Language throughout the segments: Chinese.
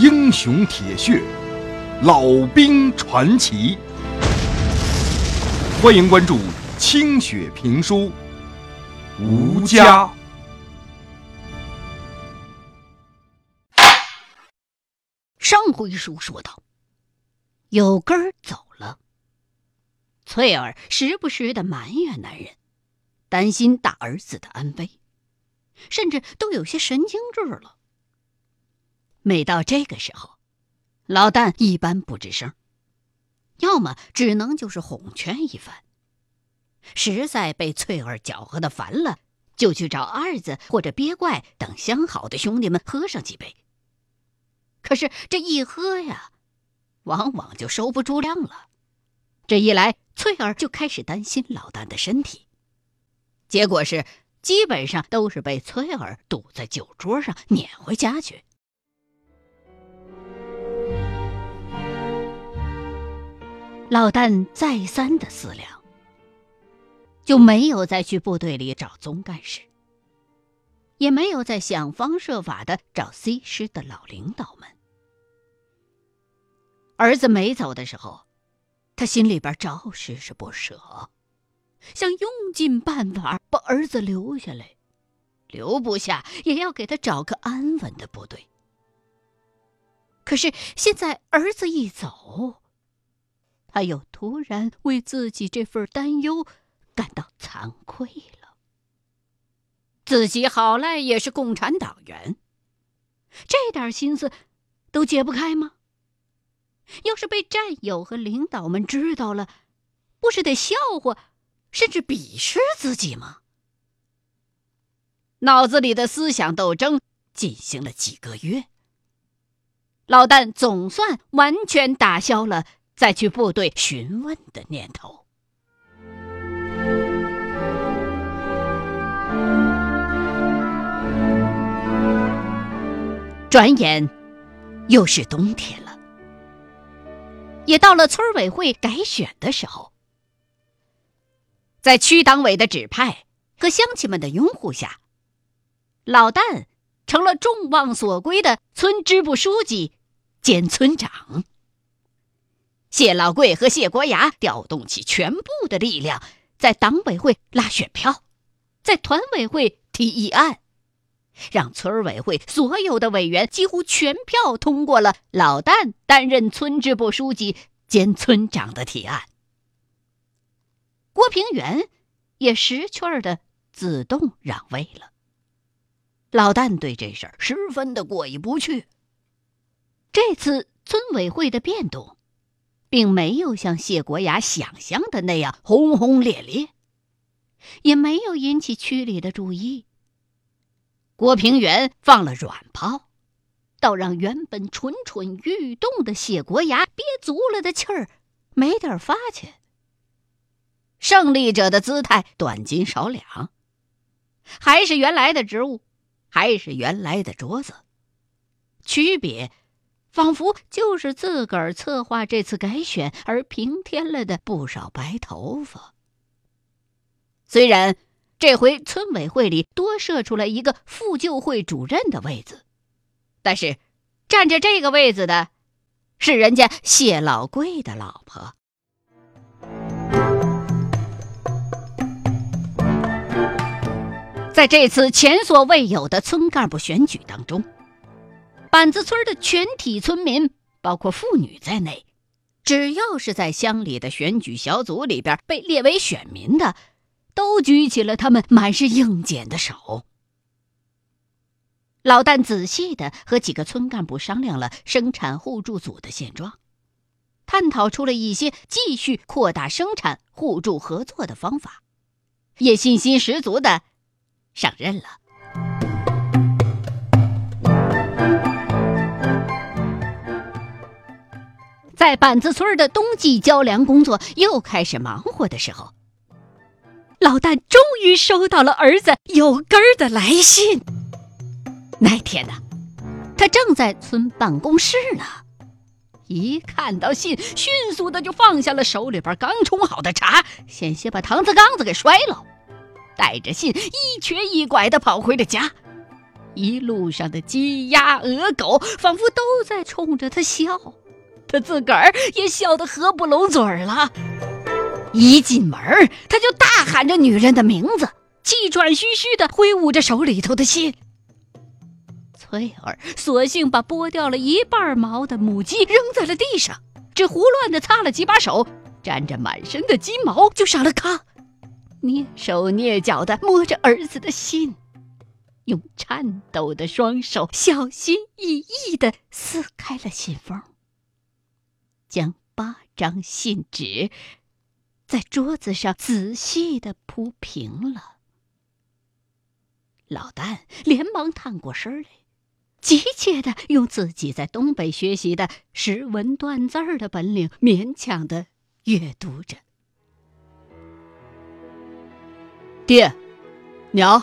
英雄铁血，老兵传奇。欢迎关注《清雪评书》，吴家。上回书说到，有根儿走了，翠儿时不时的埋怨男人，担心大儿子的安危，甚至都有些神经质了。每到这个时候，老旦一般不吱声，要么只能就是哄劝一番。实在被翠儿搅和的烦了，就去找二子或者鳖怪等相好的兄弟们喝上几杯。可是这一喝呀，往往就收不住量了。这一来，翠儿就开始担心老旦的身体，结果是基本上都是被翠儿堵在酒桌上撵回家去。老旦再三的思量，就没有再去部队里找宗干事。也没有再想方设法的找 C 师的老领导们。儿子没走的时候，他心里边着实是不舍，想用尽办法把儿子留下来，留不下也要给他找个安稳的部队。可是现在儿子一走，他又突然为自己这份担忧感到惭愧了。自己好赖也是共产党员，这点心思都解不开吗？要是被战友和领导们知道了，不是得笑话，甚至鄙视自己吗？脑子里的思想斗争进行了几个月，老旦总算完全打消了再去部队询问的念头。转眼，又是冬天了，也到了村委会改选的时候。在区党委的指派和乡亲们的拥护下，老旦成了众望所归的村支部书记兼村长。谢老贵和谢国牙调动起全部的力量，在党委会拉选票，在团委会提议案。让村委会所有的委员几乎全票通过了老旦担任村支部书记兼村长的提案。郭平原也识趣儿的自动让位了。老旦对这事儿十分的过意不去。这次村委会的变动，并没有像谢国牙想象的那样轰轰烈烈，也没有引起区里的注意。郭平原放了软炮，倒让原本蠢蠢欲动的谢国牙憋足了的气儿没地儿发去。胜利者的姿态短斤少两，还是原来的职务，还是原来的桌子，区别仿佛就是自个儿策划这次改选而平添了的不少白头发。虽然。这回村委会里多设出来一个副旧会主任的位子，但是占着这个位子的，是人家谢老贵的老婆。在这次前所未有的村干部选举当中，板子村的全体村民，包括妇女在内，只要是在乡里的选举小组里边被列为选民的。都举起了他们满是硬茧的手。老旦仔细的和几个村干部商量了生产互助组的现状，探讨出了一些继续扩大生产互助合作的方法，也信心十足的上任了。在板子村的冬季交粮工作又开始忙活的时候。老旦终于收到了儿子有根儿的来信。那天呢，他正在村办公室呢，一看到信，迅速的就放下了手里边刚冲好的茶，险些把搪瓷缸子给摔了，带着信一瘸一拐的跑回了家，一路上的鸡鸭鹅狗仿佛都在冲着他笑，他自个儿也笑得合不拢嘴了。一进门，他就大喊着女人的名字，气喘吁吁地挥舞着手里头的信。翠儿索性把剥掉了一半毛的母鸡扔在了地上，只胡乱地擦了几把手，沾着满身的鸡毛就上了炕，蹑手蹑脚地摸着儿子的信，用颤抖的双手小心翼翼地撕开了信封，将八张信纸在桌子上仔细的铺平了。老旦连忙探过身来。急切的用自己在东北学习的识文断字的本领，勉强的阅读着。爹，娘，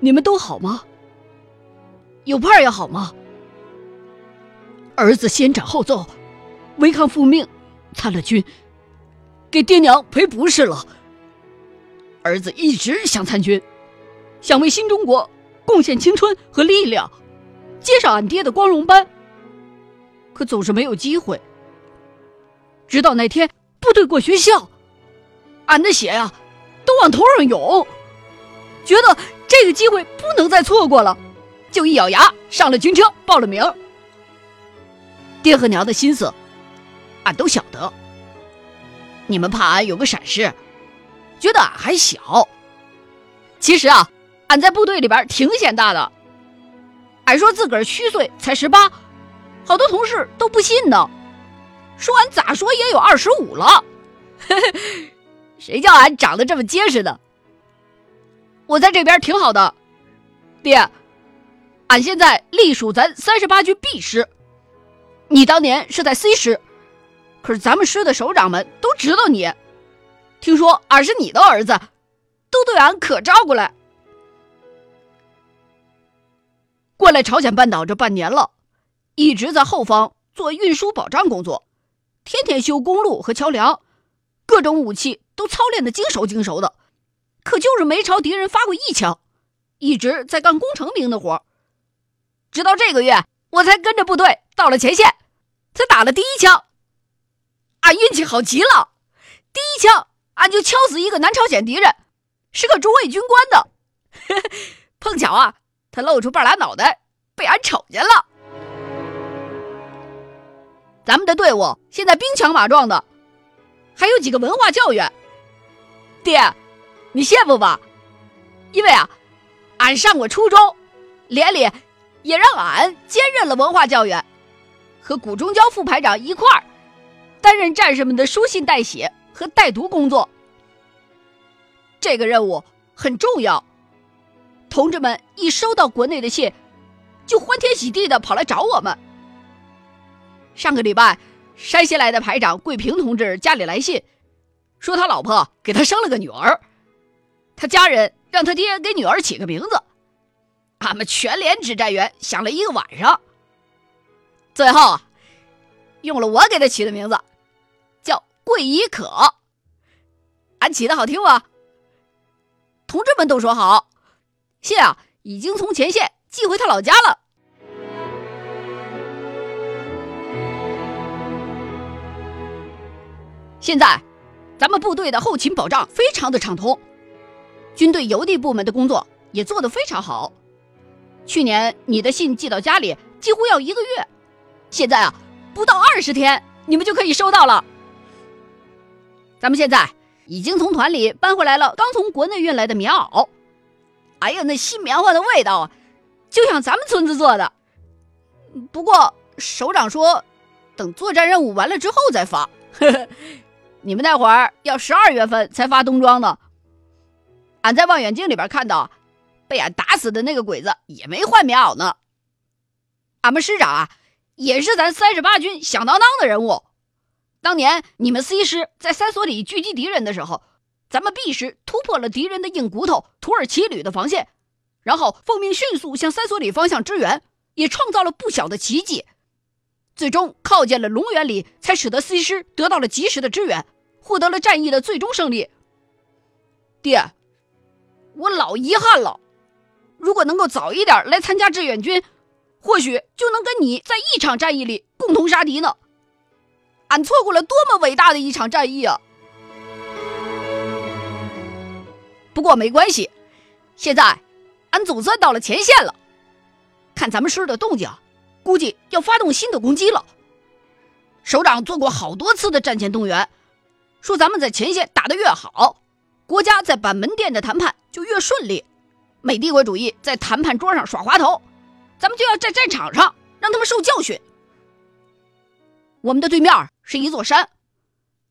你们都好吗？有盼也好吗？儿子先斩后奏，违抗父命，参了军，给爹娘赔不是了。儿子一直想参军，想为新中国。贡献青春和力量，接上俺爹的光荣班。可总是没有机会。直到那天部队过学校，俺的血呀，都往头上涌，觉得这个机会不能再错过了，就一咬牙上了军车报了名。爹和娘的心思，俺都晓得。你们怕俺有个闪失，觉得俺还小。其实啊。俺在部队里边挺显大的，俺说自个虚岁才十八，好多同事都不信呢，说俺咋说也有二十五了。谁叫俺长得这么结实的？我在这边挺好的，爹，俺现在隶属咱三十八军 B 师，你当年是在 C 师，可是咱们师的首长们都知道你，听说俺是你的儿子，都对俺可照顾了。过来朝鲜半岛这半年了，一直在后方做运输保障工作，天天修公路和桥梁，各种武器都操练的精熟精熟的，可就是没朝敌人发过一枪，一直在干工程兵的活。直到这个月，我才跟着部队到了前线，才打了第一枪。俺运气好极了，第一枪俺就敲死一个南朝鲜敌人，是个中尉军官的，碰巧啊。他露出半拉脑袋，被俺瞅见了。咱们的队伍现在兵强马壮的，还有几个文化教员。爹，你羡慕吧？因为啊，俺上过初中，连里也让俺兼任了文化教员，和谷中交副排长一块儿担任战士们的书信代写和带读工作。这个任务很重要。同志们一收到国内的信，就欢天喜地的跑来找我们。上个礼拜，山西来的排长桂平同志家里来信，说他老婆给他生了个女儿，他家人让他爹给女儿起个名字。俺们全连指战员想了一个晚上，最后用了我给他起的名字，叫桂怡可。俺起的好听吗？同志们都说好。信啊，已经从前线寄回他老家了。现在，咱们部队的后勤保障非常的畅通，军队邮递部门的工作也做得非常好。去年你的信寄到家里几乎要一个月，现在啊，不到二十天你们就可以收到了。咱们现在已经从团里搬回来了刚从国内运来的棉袄。哎呀，那新棉花的味道啊，就像咱们村子做的。不过首长说，等作战任务完了之后再发。你们那会儿要十二月份才发冬装呢。俺在望远镜里边看到，被俺打死的那个鬼子也没换棉袄呢。俺们师长啊，也是咱三十八军响当当的人物。当年你们 C 师在三所里狙击敌人的时候。咱们 B 师突破了敌人的硬骨头土耳其旅的防线，然后奉命迅速向三所里方向支援，也创造了不小的奇迹。最终靠近了龙源里，才使得 C 师得到了及时的支援，获得了战役的最终胜利。爹，我老遗憾了，如果能够早一点来参加志愿军，或许就能跟你在一场战役里共同杀敌呢。俺错过了多么伟大的一场战役啊！不过没关系，现在俺总算到了前线了。看咱们师的动静，估计要发动新的攻击了。首长做过好多次的战前动员，说咱们在前线打得越好，国家在板门店的谈判就越顺利。美帝国主义在谈判桌上耍滑头，咱们就要在战场上让他们受教训。我们的对面是一座山，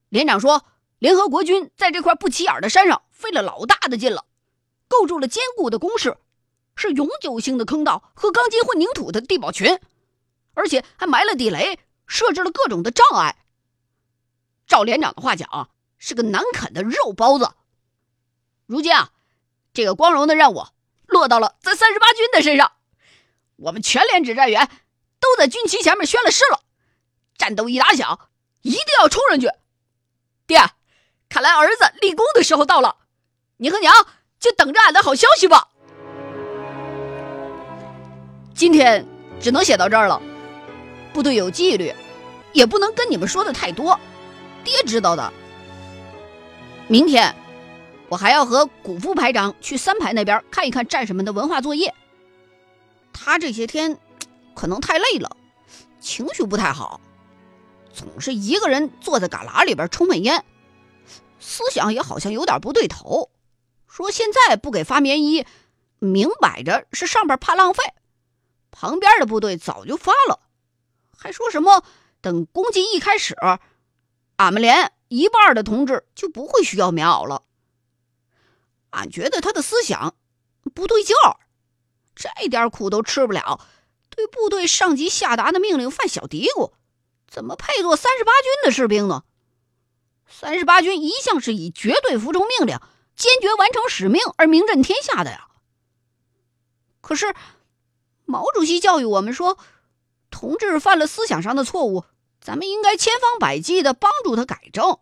连长说，联合国军在这块不起眼的山上费了老大的劲了，构筑了坚固的工事，是永久性的坑道和钢筋混凝土的地堡群，而且还埋了地雷，设置了各种的障碍。照连长的话讲，是个难啃的肉包子。如今啊，这个光荣的任务。落到了咱三十八军的身上，我们全连指战员都在军旗前面宣了誓了，战斗一打响，一定要冲上去。爹，看来儿子立功的时候到了，你和娘就等着俺的好消息吧。今天只能写到这儿了，部队有纪律，也不能跟你们说的太多，爹知道的。明天。我还要和谷副排长去三排那边看一看战士们的文化作业。他这些天可能太累了，情绪不太好，总是一个人坐在旮旯里边抽闷烟，思想也好像有点不对头。说现在不给发棉衣，明摆着是上边怕浪费，旁边的部队早就发了，还说什么等攻击一开始，俺们连一半的同志就不会需要棉袄了。俺觉得他的思想不对劲儿，这点苦都吃不了，对部队上级下达的命令犯小嘀咕，怎么配做三十八军的士兵呢？三十八军一向是以绝对服从命令、坚决完成使命而名震天下的呀。可是毛主席教育我们说，同志犯了思想上的错误，咱们应该千方百计的帮助他改正。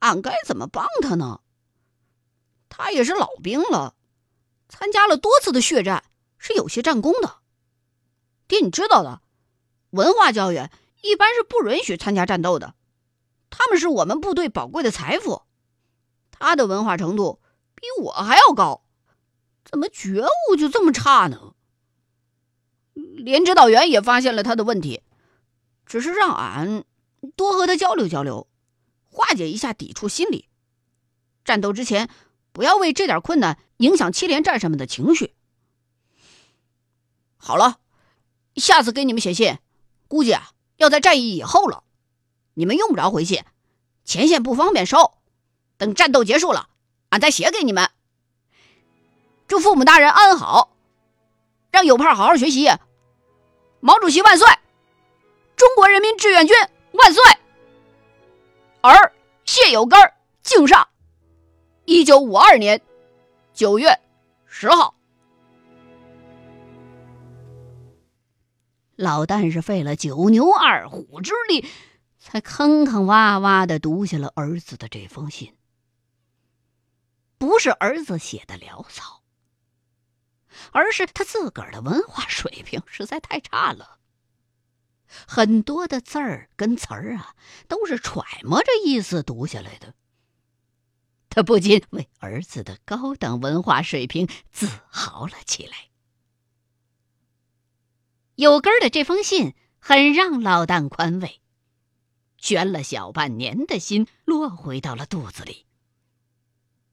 俺该怎么帮他呢？他也是老兵了，参加了多次的血战，是有些战功的。爹，你知道的，文化教员一般是不允许参加战斗的，他们是我们部队宝贵的财富。他的文化程度比我还要高，怎么觉悟就这么差呢？连指导员也发现了他的问题，只是让俺多和他交流交流，化解一下抵触心理。战斗之前。不要为这点困难影响七连战士们的情绪。好了，下次给你们写信，估计啊要在战役以后了。你们用不着回信，前线不方便收。等战斗结束了，俺再写给你们。祝父母大人安好，让有盼好好学习。毛主席万岁！中国人民志愿军万岁！儿谢有根敬上。一九五二年九月十号，老旦是费了九牛二虎之力，才坑坑洼洼的读下了儿子的这封信。不是儿子写的潦草，而是他自个儿的文化水平实在太差了，很多的字儿跟词儿啊，都是揣摩着意思读下来的。他不禁为儿子的高等文化水平自豪了起来。有根儿的这封信很让老旦宽慰，悬了小半年的心落回到了肚子里。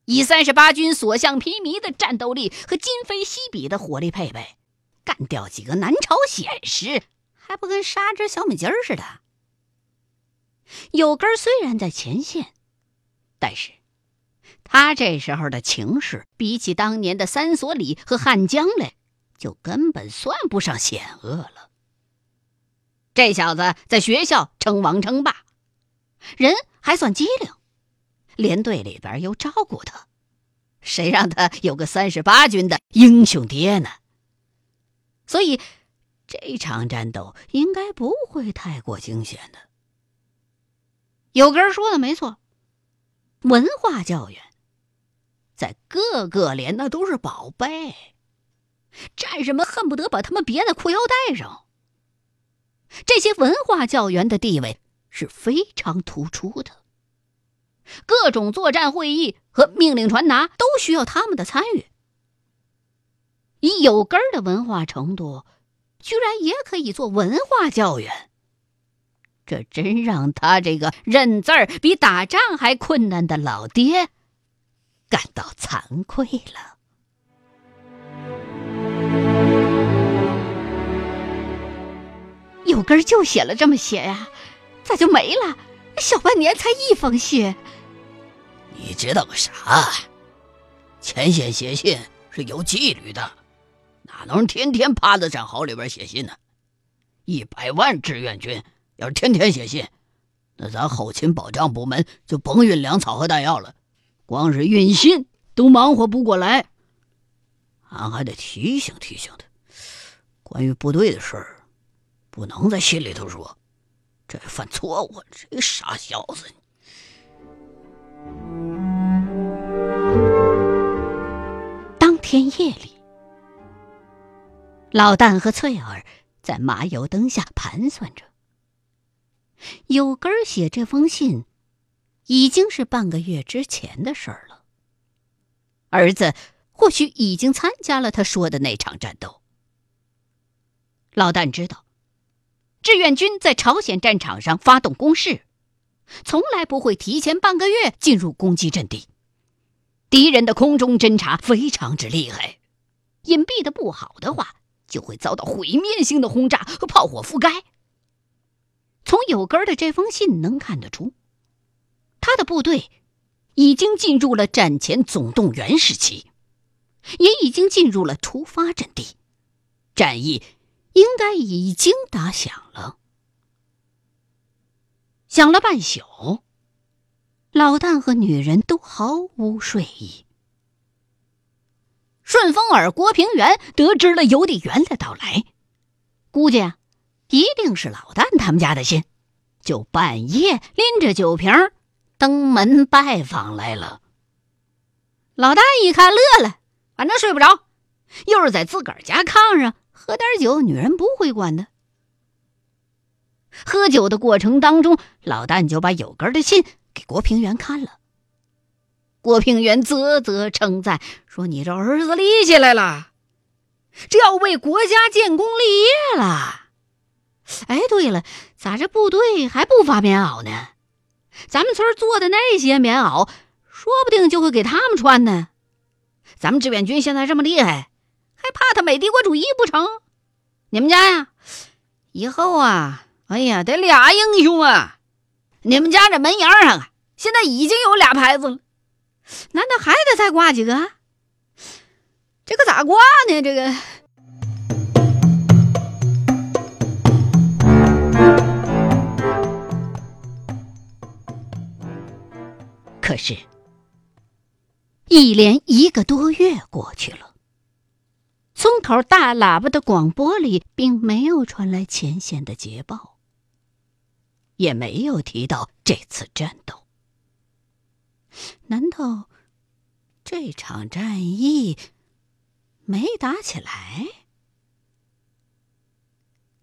以三十八军所向披靡的战斗力和今非昔比的火力配备，干掉几个南朝鲜师，还不跟杀只小米鸡儿似的？有根儿虽然在前线，但是。他这时候的情势，比起当年的三所里和汉江来，就根本算不上险恶了。这小子在学校称王称霸，人还算机灵，连队里边又照顾他，谁让他有个三十八军的英雄爹呢？所以这场战斗应该不会太过惊险的。有根说的没错，文化教育。在各个连那都是宝贝，战士们恨不得把他们别在裤腰带上。这些文化教员的地位是非常突出的，各种作战会议和命令传达都需要他们的参与。以有根儿的文化程度，居然也可以做文化教员，这真让他这个认字儿比打仗还困难的老爹感到惭愧了。有根就写了这么写呀，咋就没了？小半年才一封信，你知道个啥？前线写信是有纪律的，哪能天天趴在战壕里边写信呢？一百万志愿军要是天天写信，那咱后勤保障部门就甭运粮草和弹药了，光是运信都忙活不过来。俺还得提醒提醒他，关于部队的事儿。不能在信里头说，这犯错误，这傻小子！当天夜里，老旦和翠儿在麻油灯下盘算着。有根儿写这封信，已经是半个月之前的事儿了。儿子或许已经参加了他说的那场战斗。老旦知道。志愿军在朝鲜战场上发动攻势，从来不会提前半个月进入攻击阵地。敌人的空中侦察非常之厉害，隐蔽的不好的话，就会遭到毁灭性的轰炸和炮火覆盖。从有根的这封信能看得出，他的部队已经进入了战前总动员时期，也已经进入了出发阵地，战役。应该已经打响了，想了半宿，老旦和女人都毫无睡意。顺风耳郭平原得知了邮递员的到来，估计啊，一定是老旦他们家的信，就半夜拎着酒瓶儿登门拜访来了。老旦一看乐了，反正睡不着，又是在自个儿家炕上。喝点酒，女人不会管的。喝酒的过程当中，老旦就把有根的信给郭平原看了。郭平原啧啧称赞说：“你这儿子立起来了，这要为国家建功立业了。哎，对了，咋这部队还不发棉袄呢？咱们村做的那些棉袄，说不定就会给他们穿呢。咱们志愿军现在这么厉害。”还怕他美帝国主义不成？你们家呀，以后啊，哎呀，得俩英雄啊！你们家这门檐上啊，现在已经有俩牌子了，难道还得再挂几个？这个咋挂呢？这个……可是，一连一个多月过去了。村口大喇叭的广播里，并没有传来前线的捷报，也没有提到这次战斗。难道这场战役没打起来？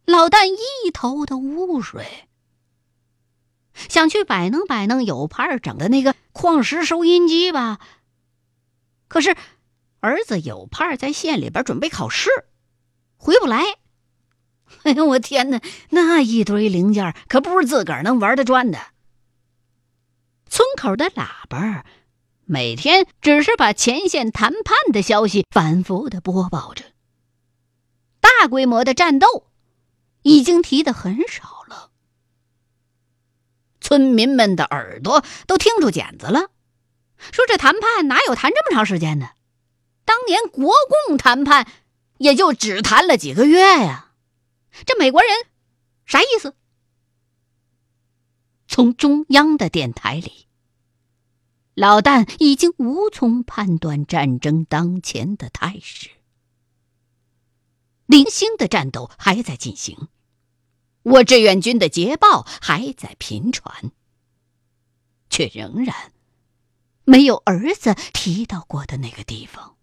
老旦一头的雾水，想去摆弄摆弄有派整的那个矿石收音机吧，可是。儿子有盼儿在县里边准备考试，回不来。哎呦，我天哪！那一堆零件可不是自个儿能玩得转的。村口的喇叭每天只是把前线谈判的消息反复的播报着，大规模的战斗已经提的很少。村民们的耳朵都听出茧子了，说这谈判哪有谈这么长时间呢？当年国共谈判，也就只谈了几个月呀，这美国人啥意思？从中央的电台里，老旦已经无从判断战争当前的态势。零星的战斗还在进行，我志愿军的捷报还在频传，却仍然没有儿子提到过的那个地方。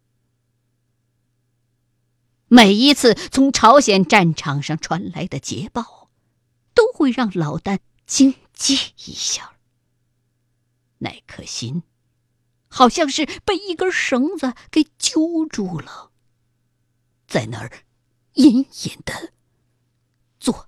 每一次从朝鲜战场上传来的捷报，都会让老丹惊悸一下。那颗心，好像是被一根绳子给揪住了，在那儿隐隐的作